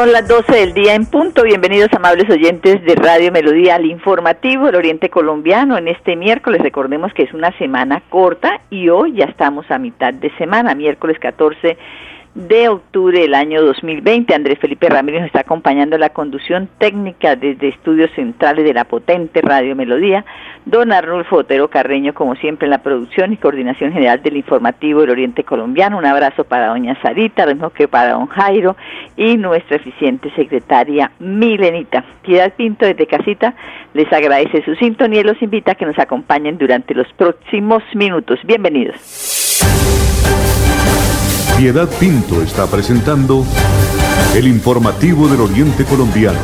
Son las 12 del día en punto. Bienvenidos amables oyentes de Radio Melodía al informativo del Oriente Colombiano. En este miércoles recordemos que es una semana corta y hoy ya estamos a mitad de semana, miércoles 14 de octubre del año 2020. Andrés Felipe Ramírez nos está acompañando la conducción técnica desde estudios centrales de la potente Radio Melodía. Don Arnulfo Otero Carreño, como siempre, en la producción y coordinación general del informativo del Oriente Colombiano. Un abrazo para doña Sarita, lo mismo que para don Jairo y nuestra eficiente secretaria Milenita. Piedad Pinto desde Casita les agradece su sintonía y los invita a que nos acompañen durante los próximos minutos. Bienvenidos. Piedad Pinto está presentando el informativo del Oriente Colombiano.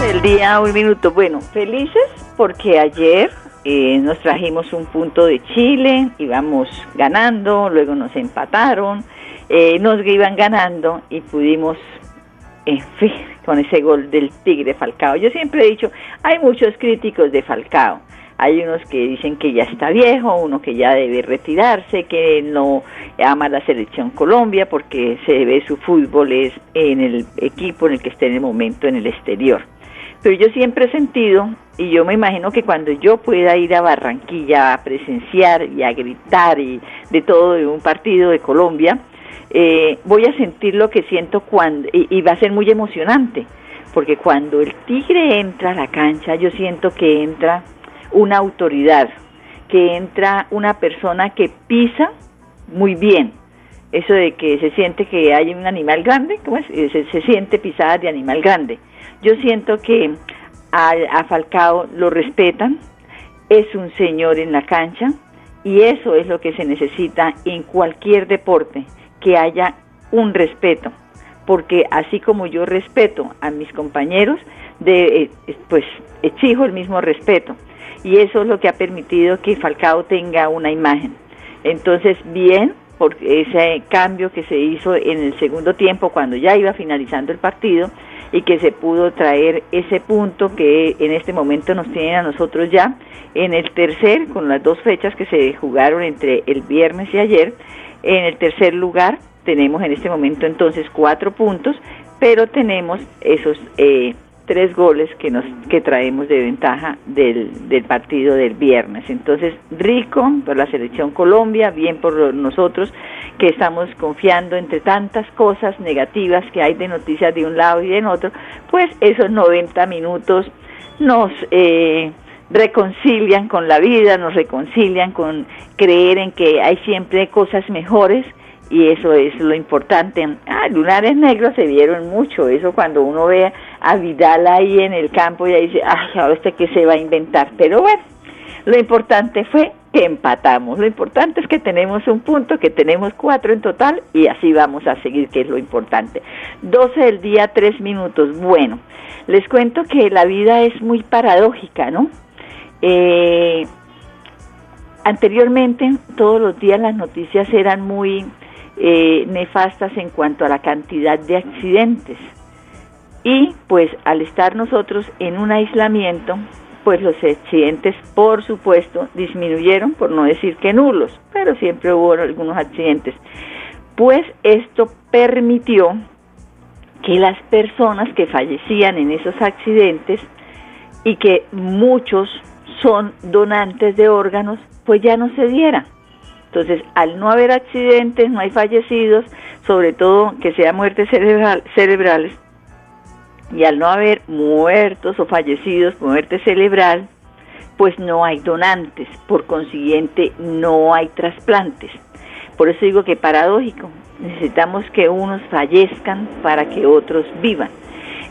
del día, un minuto. Bueno, felices porque ayer eh, nos trajimos un punto de Chile, íbamos ganando, luego nos empataron eh, nos iban ganando y pudimos, en fin, con ese gol del Tigre Falcao. Yo siempre he dicho, hay muchos críticos de Falcao. Hay unos que dicen que ya está viejo, uno que ya debe retirarse, que no ama la selección Colombia porque se ve su fútbol es en el equipo en el que esté en el momento en el exterior. Pero yo siempre he sentido, y yo me imagino que cuando yo pueda ir a Barranquilla a presenciar y a gritar y de todo de un partido de Colombia, eh, voy a sentir lo que siento cuando, y, va a ser muy emocionante, porque cuando el tigre entra a la cancha, yo siento que entra una autoridad, que entra una persona que pisa muy bien. Eso de que se siente que hay un animal grande, ¿cómo es? Eh, se, siente pisada de animal grande. Yo siento que a, a Falcao lo respetan, es un señor en la cancha y eso es lo que se necesita en cualquier deporte que haya un respeto, porque así como yo respeto a mis compañeros, de, eh, pues exijo el mismo respeto. Y eso es lo que ha permitido que Falcao tenga una imagen. Entonces, bien, porque ese cambio que se hizo en el segundo tiempo, cuando ya iba finalizando el partido, y que se pudo traer ese punto que en este momento nos tienen a nosotros ya en el tercer, con las dos fechas que se jugaron entre el viernes y ayer, en el tercer lugar tenemos en este momento entonces cuatro puntos, pero tenemos esos eh, tres goles que nos que traemos de ventaja del, del partido del viernes. Entonces, rico por la selección Colombia, bien por nosotros que estamos confiando entre tantas cosas negativas que hay de noticias de un lado y de otro, pues esos 90 minutos nos eh, reconcilian con la vida, nos reconcilian con creer en que hay siempre cosas mejores y eso es lo importante. Ah, lunares negros se vieron mucho, eso cuando uno ve a Vidal ahí en el campo ya dice, ay, ahora este que se va a inventar, pero bueno, lo importante fue que empatamos, lo importante es que tenemos un punto, que tenemos cuatro en total y así vamos a seguir, que es lo importante. 12 del día, tres minutos, bueno, les cuento que la vida es muy paradójica, ¿no? Eh, anteriormente, todos los días las noticias eran muy eh, nefastas en cuanto a la cantidad de accidentes. Y pues al estar nosotros en un aislamiento, pues los accidentes, por supuesto, disminuyeron, por no decir que nulos, pero siempre hubo algunos accidentes. Pues esto permitió que las personas que fallecían en esos accidentes y que muchos son donantes de órganos, pues ya no se diera. Entonces, al no haber accidentes, no hay fallecidos, sobre todo que sean muertes cerebrales, y al no haber muertos o fallecidos por muerte cerebral, pues no hay donantes, por consiguiente no hay trasplantes. Por eso digo que paradójico, necesitamos que unos fallezcan para que otros vivan.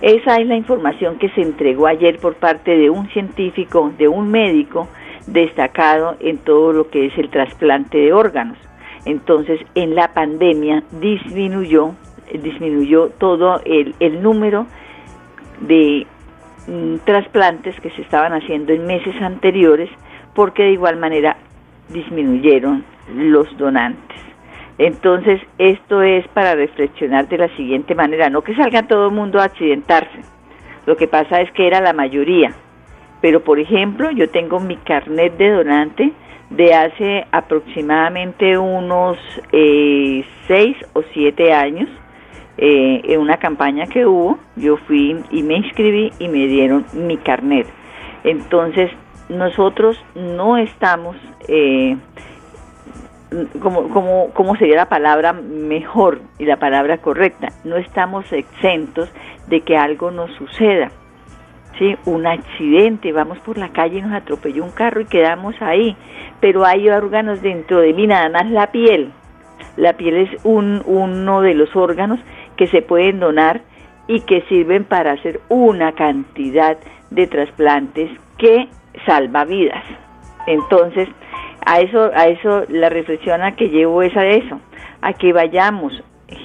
Esa es la información que se entregó ayer por parte de un científico, de un médico destacado en todo lo que es el trasplante de órganos. Entonces, en la pandemia disminuyó, disminuyó todo el, número de mm, trasplantes que se estaban haciendo en meses anteriores, porque de igual manera disminuyeron los donantes. Entonces, esto es para reflexionar de la siguiente manera, no que salga todo el mundo a accidentarse, lo que pasa es que era la mayoría, pero por ejemplo, yo tengo mi carnet de donante de hace aproximadamente unos eh, seis o siete años, eh, en una campaña que hubo, yo fui y me inscribí y me dieron mi carnet. Entonces, nosotros no estamos eh, como, como, ¿cómo sería la palabra mejor y la palabra correcta? No estamos exentos de que algo nos suceda. ¿sí? Un accidente, vamos por la calle y nos atropelló un carro y quedamos ahí. Pero hay órganos dentro de mí, nada más la piel. La piel es un, uno de los órganos que se pueden donar y que sirven para hacer una cantidad de trasplantes que salva vidas. Entonces, a eso, a eso la reflexión a que llevo es a eso, a que vayamos,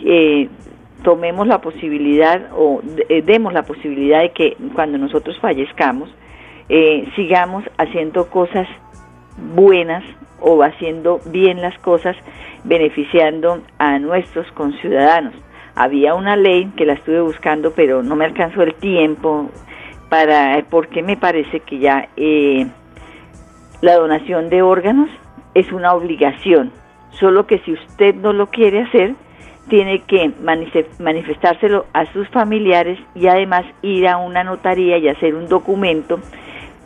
eh, tomemos la posibilidad o eh, demos la posibilidad de que cuando nosotros fallezcamos, eh, sigamos haciendo cosas buenas o haciendo bien las cosas, beneficiando a nuestros conciudadanos. Había una ley que la estuve buscando, pero no me alcanzó el tiempo para, porque me parece que ya eh, la donación de órganos es una obligación, solo que si usted no lo quiere hacer, tiene que manifestárselo a sus familiares y además ir a una notaría y hacer un documento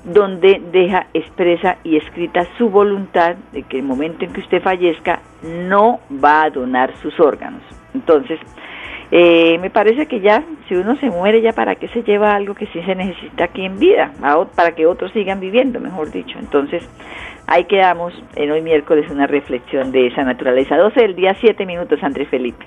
donde deja expresa y escrita su voluntad de que el momento en que usted fallezca no va a donar sus órganos. Entonces, eh, me parece que ya, si uno se muere, ya para qué se lleva algo que sí se necesita aquí en vida, para que otros sigan viviendo, mejor dicho. Entonces, ahí quedamos en hoy miércoles una reflexión de esa naturaleza. 12 del día, 7 minutos, Andrés Felipe.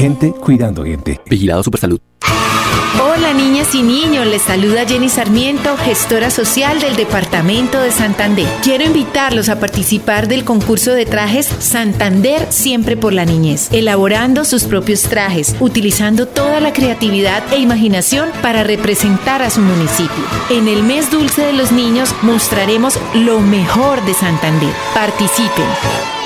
Gente cuidando gente. Vigilado Supersalud. Hola niñas y niños, les saluda Jenny Sarmiento, gestora social del Departamento de Santander. Quiero invitarlos a participar del concurso de trajes Santander Siempre por la Niñez, elaborando sus propios trajes, utilizando toda la creatividad e imaginación para representar a su municipio. En el mes dulce de los niños mostraremos lo mejor de Santander. Participen.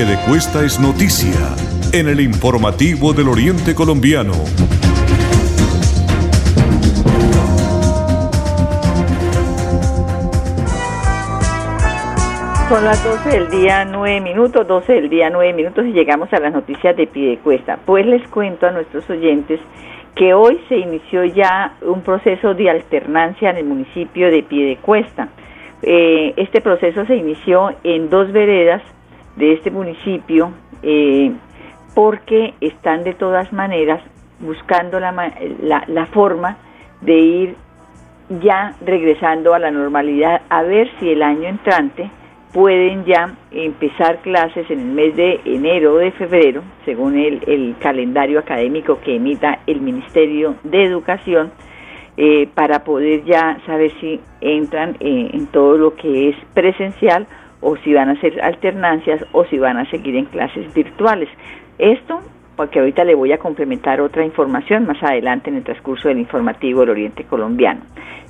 De Cuesta es noticia en el informativo del Oriente Colombiano. Son las 12 del día 9 minutos, 12 del día 9 minutos y llegamos a las noticias de Piedecuesta. Pues les cuento a nuestros oyentes que hoy se inició ya un proceso de alternancia en el municipio de Piedecuesta. Eh, este proceso se inició en dos veredas de este municipio eh, porque están de todas maneras buscando la, la, la forma de ir ya regresando a la normalidad a ver si el año entrante pueden ya empezar clases en el mes de enero o de febrero, según el, calendario académico que emita el Ministerio de Educación, eh, para poder ya saber si entran eh, en todo lo que es presencial o si van a hacer alternancias o si van a seguir en clases virtuales. Esto porque ahorita le voy a complementar otra información más adelante en el transcurso del informativo del Oriente Colombiano.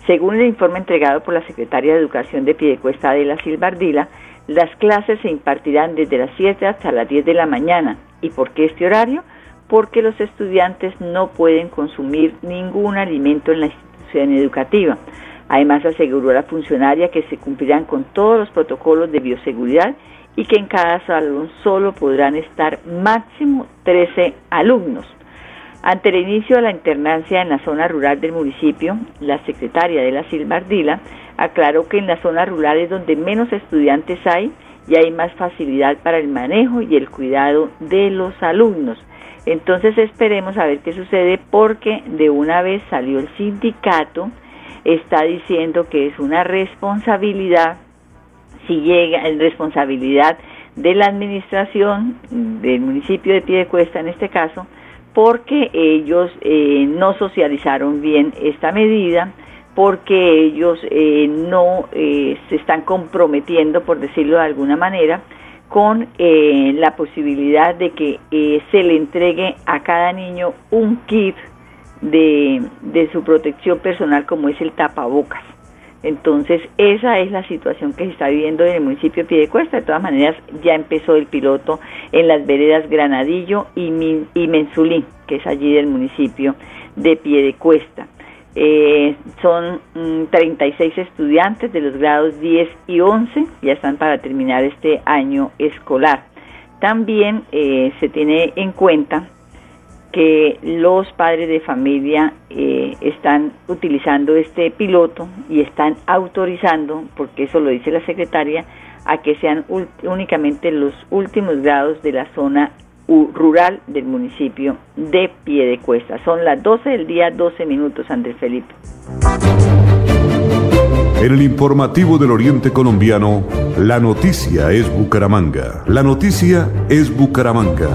Según el informe entregado por la Secretaria de Educación de Piedecuesta de la Silbardila, las clases se impartirán desde las 7 hasta las 10 de la mañana. ¿Y por qué este horario? Porque los estudiantes no pueden consumir ningún alimento en la institución educativa. Además, aseguró la funcionaria que se cumplirán con todos los protocolos de bioseguridad y que en cada salón solo podrán estar máximo 13 alumnos. Ante el inicio de la internancia en la zona rural del municipio, la secretaria de la Silbardila aclaró que en las zonas rurales donde menos estudiantes hay y hay más facilidad para el manejo y el cuidado de los alumnos. Entonces esperemos a ver qué sucede porque de una vez salió el sindicato, está diciendo que es una responsabilidad, si llega en responsabilidad de la administración del municipio de Piedecuesta en este caso, porque ellos eh, no socializaron bien esta medida, porque ellos eh, no eh, se están comprometiendo, por decirlo de alguna manera, con la posibilidad de que se le entregue a cada niño un kit de, de su protección personal como es el tapabocas. Entonces, esa es la situación que se está viviendo en el municipio de Piedecuesta. De todas maneras, ya empezó el piloto en las veredas Granadillo y, y Mensulí, que es allí del municipio de Piedecuesta. Eh, son 36 mm, estudiantes de los grados 10 y 11, ya están para terminar este año escolar. También eh, se tiene en cuenta que los padres de familia eh, están utilizando este piloto y están autorizando, porque eso lo dice la secretaria, a que sean únicamente los últimos grados de la zona rural del municipio de Piedecuesta. Son las 12 del día, 12 minutos, Andrés Felipe. En el informativo del Oriente Colombiano, la noticia es Bucaramanga. La noticia es Bucaramanga.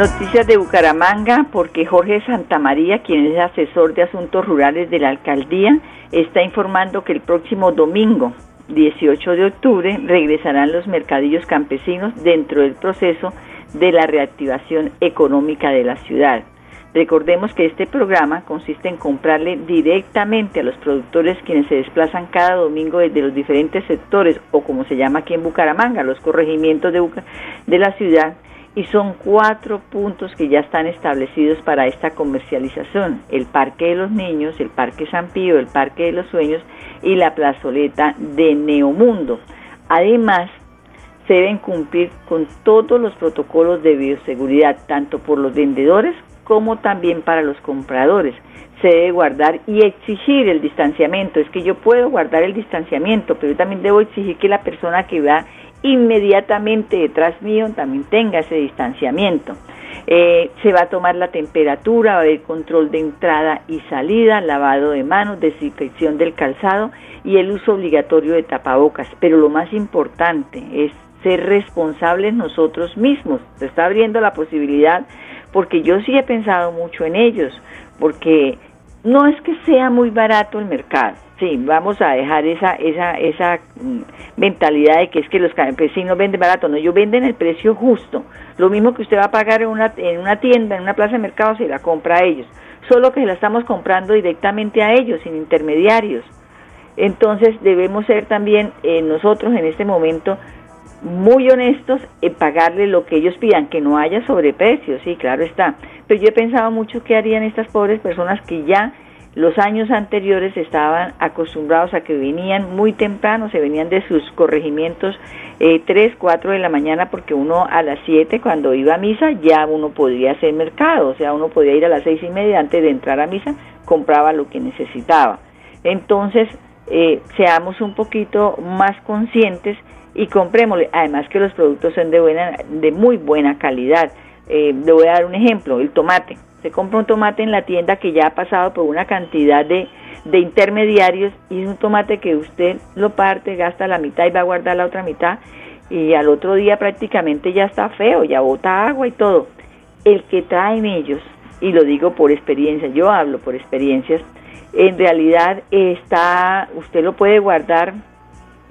Noticias de Bucaramanga, porque Jorge Santamaría, quien es asesor de asuntos rurales de la alcaldía, está informando que el próximo domingo, 18 de octubre, regresarán los mercadillos campesinos dentro del proceso de la reactivación económica de la ciudad. Recordemos que este programa consiste en comprarle directamente a los productores quienes se desplazan cada domingo desde los diferentes sectores o como se llama aquí en Bucaramanga, los corregimientos de, de la ciudad y son cuatro puntos que ya están establecidos para esta comercialización. El Parque de los Niños, el Parque San Pío, el Parque de los Sueños y la plazoleta de Neomundo. Además, se deben cumplir con todos los protocolos de bioseguridad, tanto por los vendedores como también para los compradores. Se debe guardar y exigir el distanciamiento. Es que yo puedo guardar el distanciamiento, pero yo también debo exigir que la persona que va inmediatamente detrás mío también tenga ese distanciamiento. Eh, se va a tomar la temperatura, va a haber control de entrada y salida, lavado de manos, desinfección del calzado y el uso obligatorio de tapabocas. Pero lo más importante es ser responsables nosotros mismos. Se está abriendo la posibilidad porque yo sí he pensado mucho en ellos, porque no es que sea muy barato el mercado Sí, vamos a dejar esa esa esa mm, mentalidad de que es que los campesinos venden barato, no, ellos venden el precio justo. Lo mismo que usted va a pagar en una en una tienda, en una plaza de mercado, se la compra a ellos. Solo que se la estamos comprando directamente a ellos, sin intermediarios. Entonces debemos ser también eh, nosotros en este momento muy honestos en pagarle lo que ellos pidan, que no haya sobreprecio, sí, claro está. Pero yo he pensado mucho qué harían estas pobres personas que ya los años anteriores estaban acostumbrados a que venían muy temprano, se venían de sus corregimientos eh, 3, 4 de la mañana, porque uno a las 7 cuando iba a misa ya uno podía hacer mercado, o sea, uno podía ir a las seis y media antes de entrar a misa, compraba lo que necesitaba. Entonces, eh, seamos un poquito más conscientes y comprémosle. Además que los productos son de, buena, de muy buena calidad. Eh, le voy a dar un ejemplo, el tomate. Se compra un tomate en la tienda que ya ha pasado por una cantidad de, de intermediarios y es un tomate que usted lo parte, gasta la mitad y va a guardar la otra mitad y al otro día prácticamente ya está feo, ya bota agua y todo. El que traen ellos, y lo digo por experiencia, yo hablo por experiencias, en realidad está, usted lo puede guardar,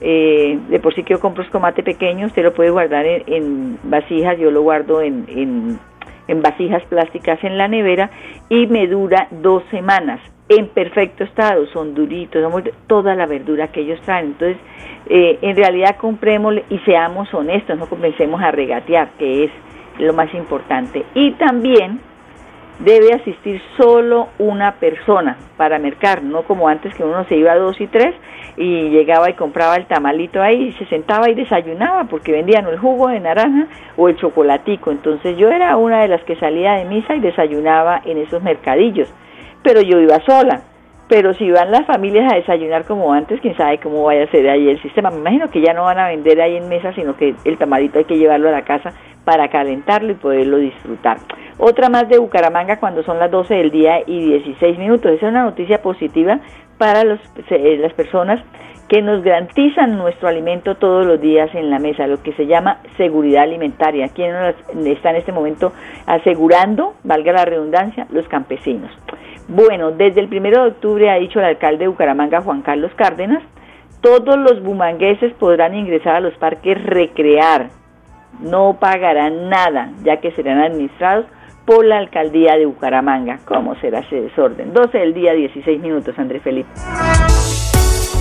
eh, de por sí que yo compro tomate pequeño, usted lo puede guardar en, vasijas, yo lo guardo en, en, en vasijas plásticas en la nevera y me dura dos semanas en perfecto estado, son duritos, toda la verdura que ellos traen. Entonces, eh, en realidad compremos y seamos honestos, no comencemos a regatear, que es lo más importante. Y también debe asistir solo una persona para mercar, no como antes que uno se iba a dos y tres y llegaba y compraba el tamalito ahí y se sentaba y desayunaba porque vendían el jugo de naranja o el chocolatico. Entonces yo era una de las que salía de misa y desayunaba en esos mercadillos pero yo iba sola. Pero si van las familias a desayunar como antes, quién sabe cómo vaya a ser ahí el sistema. Me imagino que ya no van a vender ahí en mesa, sino que el tamarito hay que llevarlo a la casa para calentarlo y poderlo disfrutar. Otra más de Bucaramanga cuando son las 12 del día y 16 minutos. Esa es una noticia positiva para los, eh, las personas que nos garantizan nuestro alimento todos los días en la mesa, lo que se llama seguridad alimentaria. ¿Quién está en este momento asegurando, valga la redundancia, los campesinos? Bueno, desde el primero de octubre ha dicho el alcalde de Bucaramanga, Juan Carlos Cárdenas, todos los bumangueses podrán ingresar a los parques recrear, no pagarán nada, ya que serán administrados por la alcaldía de Bucaramanga. ¿Cómo será ese desorden? 12 del día, 16 minutos, Andrés Felipe.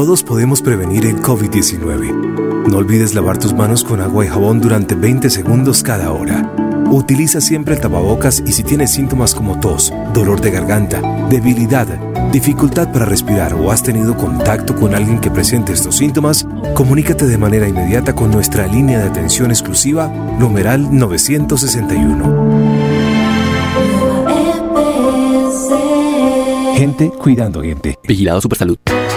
Todos podemos prevenir el COVID-19. No olvides lavar tus manos con agua y jabón durante 20 segundos cada hora. Utiliza siempre el tapabocas y si tienes síntomas como tos, dolor de garganta, debilidad, dificultad para respirar o has tenido contacto con alguien que presente estos síntomas, comunícate de manera inmediata con nuestra línea de atención exclusiva, numeral 961. Gente cuidando gente. Vigilado Supersalud.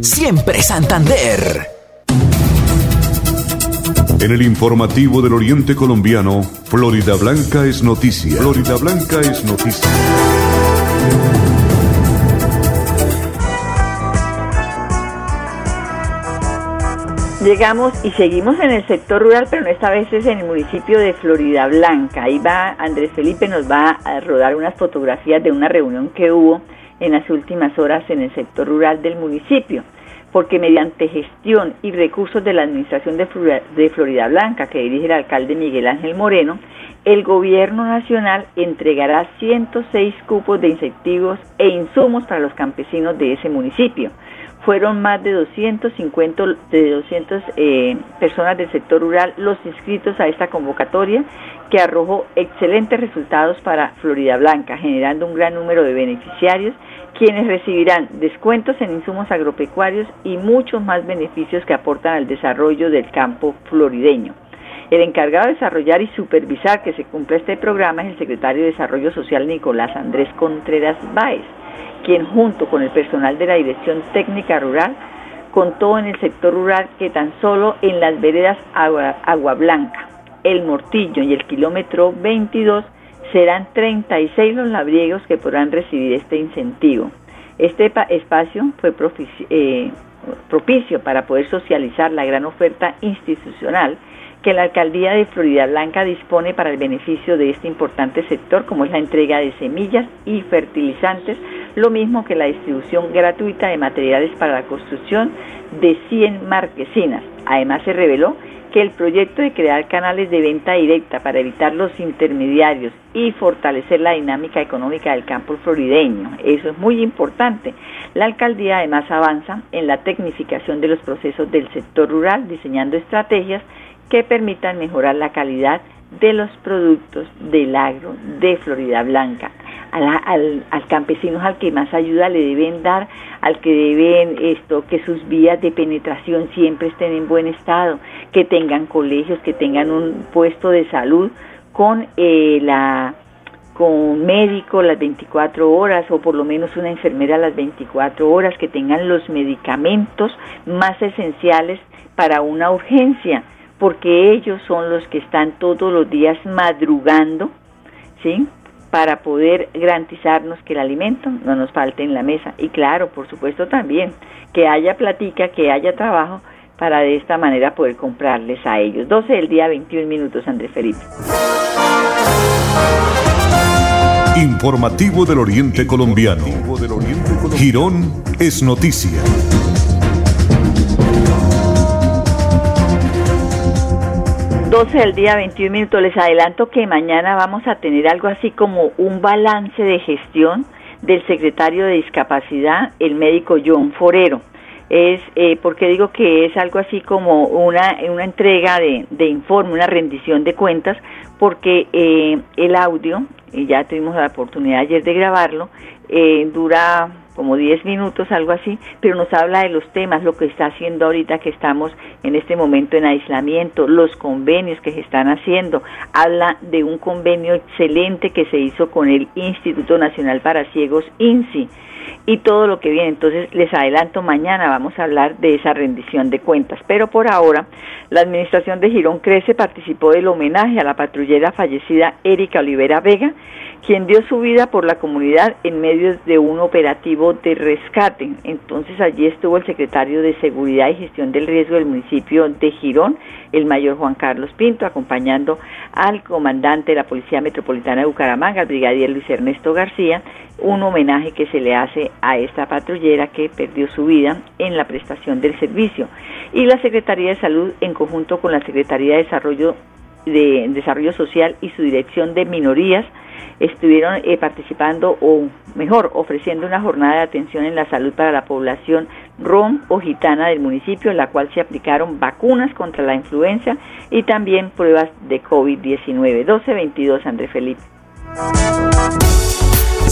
siempre Santander. En el informativo del Oriente Colombiano, Florida Blanca es noticia. Florida Blanca es noticia. Llegamos y seguimos en el sector rural, pero esta vez es en el municipio de Florida Blanca. Ahí va Andrés Felipe, nos va a rodar unas fotografías de una reunión que hubo en las últimas horas en el sector rural del municipio, porque mediante gestión y recursos de la Administración de Florida Blanca, que dirige el alcalde Miguel Ángel Moreno, el gobierno nacional entregará 106 cupos de incentivos e insumos para los campesinos de ese municipio. Fueron más de 250 de 200 eh, personas del sector rural los inscritos a esta convocatoria que arrojó excelentes resultados para Florida Blanca, generando un gran número de beneficiarios quienes recibirán descuentos en insumos agropecuarios y muchos más beneficios que aportan al desarrollo del campo florideño. El encargado de desarrollar y supervisar que se cumpla este programa es el secretario de Desarrollo Social Nicolás Andrés Contreras Báez, quien junto con el personal de la Dirección Técnica Rural contó en el sector rural que tan solo en las veredas Agua, Blanca, El Mortillo y el kilómetro 22 serán 36 los labriegos que podrán recibir este incentivo. Este espacio fue eh, propicio para poder socializar la gran oferta institucional que la alcaldía de Florida Blanca dispone para el beneficio de este importante sector, como es la entrega de semillas y fertilizantes, lo mismo que la distribución gratuita de materiales para la construcción de 100 marquesinas. Además, se reveló que el proyecto de crear canales de venta directa para evitar los intermediarios y fortalecer la dinámica económica del campo florideño, eso es muy importante. La alcaldía además avanza en la tecnificación de los procesos del sector rural, diseñando estrategias que permitan mejorar la calidad de los productos del agro de Florida Blanca. Al, al, campesino al que más ayuda le deben dar, al que deben esto, que sus vías de penetración siempre estén en buen estado, que tengan colegios, que tengan un puesto de salud con eh, con médico las 24 horas o por lo menos una enfermera las 24 horas, que tengan los medicamentos más esenciales para una urgencia porque ellos son los que están todos los días madrugando, ¿sí? Para poder garantizarnos que el alimento no nos falte en la mesa. Y claro, por supuesto también, que haya platica, que haya trabajo para de esta manera poder comprarles a ellos. 12 del día, 21 minutos, Andrés Felipe. Informativo del Oriente Colombiano. Girón es noticia. 12 del día, 21 minutos. Les adelanto que mañana vamos a tener algo así como un balance de gestión del secretario de Discapacidad, el médico John Forero. Es eh, porque digo que es algo así como una, una entrega de, de informe, una rendición de cuentas, porque eh, el audio, y ya tuvimos la oportunidad ayer de grabarlo, eh, dura como 10 minutos, algo así, pero nos habla de los temas, lo que está haciendo ahorita que estamos en este momento en aislamiento, los convenios que se están haciendo, habla de un convenio excelente que se hizo con el Instituto Nacional para Ciegos, INSI, y todo lo que viene. Entonces les adelanto, mañana vamos a hablar de esa rendición de cuentas. Pero por ahora, la administración de Girón Crece participó del homenaje a la patrullera fallecida Erika Olivera Vega, quien dio su vida por la comunidad en medio de un operativo de rescate. Entonces allí estuvo el secretario de Seguridad y Gestión del Riesgo del municipio de Girón, el mayor Juan Carlos Pinto, acompañando al comandante de la Policía Metropolitana de Bucaramanga, el brigadier Luis Ernesto García, un homenaje que se le hace a esta patrullera que perdió su vida en la prestación del servicio. Y la Secretaría de Salud, en conjunto con la Secretaría de Desarrollo, de Desarrollo Social y su Dirección de Minorías, estuvieron eh, participando o mejor ofreciendo una jornada de atención en la salud para la población rom o gitana del municipio en la cual se aplicaron vacunas contra la influenza y también pruebas de COVID-19. 1222 André Felipe.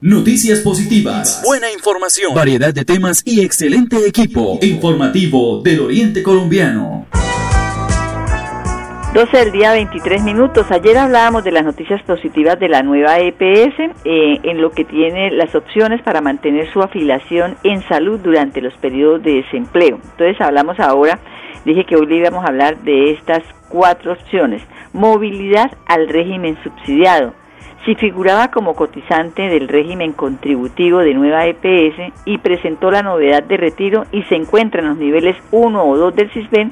Noticias positivas. Buena información. Variedad de temas y excelente equipo. Informativo del Oriente Colombiano. 12 del día 23 minutos. Ayer hablábamos de las noticias positivas de la nueva EPS eh, en lo que tiene las opciones para mantener su afiliación en salud durante los periodos de desempleo. Entonces hablamos ahora, dije que hoy le íbamos a hablar de estas cuatro opciones. Movilidad al régimen subsidiado si figuraba como cotizante del régimen contributivo de nueva EPS y presentó la novedad de retiro y se encuentra en los niveles 1 o 2 del CISBEN,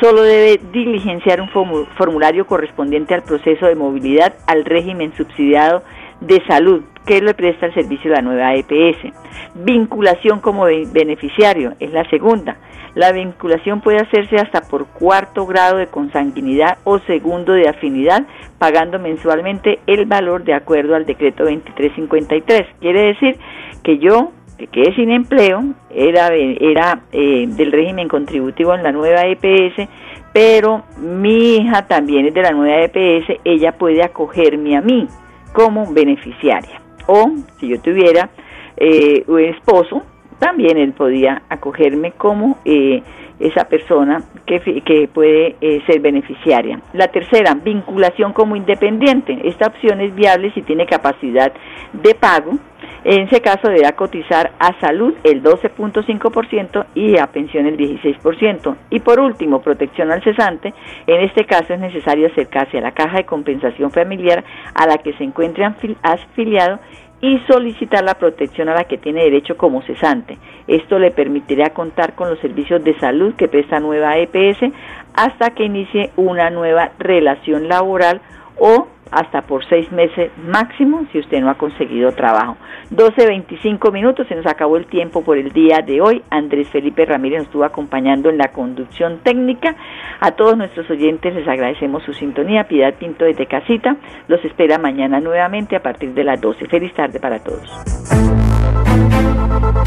solo debe diligenciar un formulario correspondiente al proceso de movilidad al régimen subsidiado de salud que le presta el servicio de la nueva EPS. Vinculación como beneficiario es la segunda. La vinculación puede hacerse hasta por cuarto grado de consanguinidad o segundo de afinidad, pagando mensualmente el valor de acuerdo al decreto 2353. Quiere decir que yo que quedé sin empleo, era, era eh, del régimen contributivo en la nueva EPS, pero mi hija también es de la nueva EPS, ella puede acogerme a mí como beneficiaria. O si yo tuviera eh, un esposo, también él podía acogerme como eh, esa persona que, que puede eh, ser beneficiaria. La tercera, vinculación como independiente. Esta opción es viable si tiene capacidad de pago. En ese caso deberá cotizar a salud el 12.5% y a pensión el 16%. Y por último, protección al cesante. En este caso es necesario acercarse a la caja de compensación familiar a la que se encuentre afiliado y solicitar la protección a la que tiene derecho como cesante. Esto le permitirá contar con los servicios de salud que presta nueva EPS hasta que inicie una nueva relación laboral o hasta por seis meses máximo si usted no ha conseguido trabajo. 12.25 minutos, se nos acabó el tiempo por el día de hoy. Andrés Felipe Ramírez nos estuvo acompañando en la conducción técnica. A todos nuestros oyentes les agradecemos su sintonía. Piedad Pinto desde Casita los espera mañana nuevamente a partir de las 12. Feliz tarde para todos.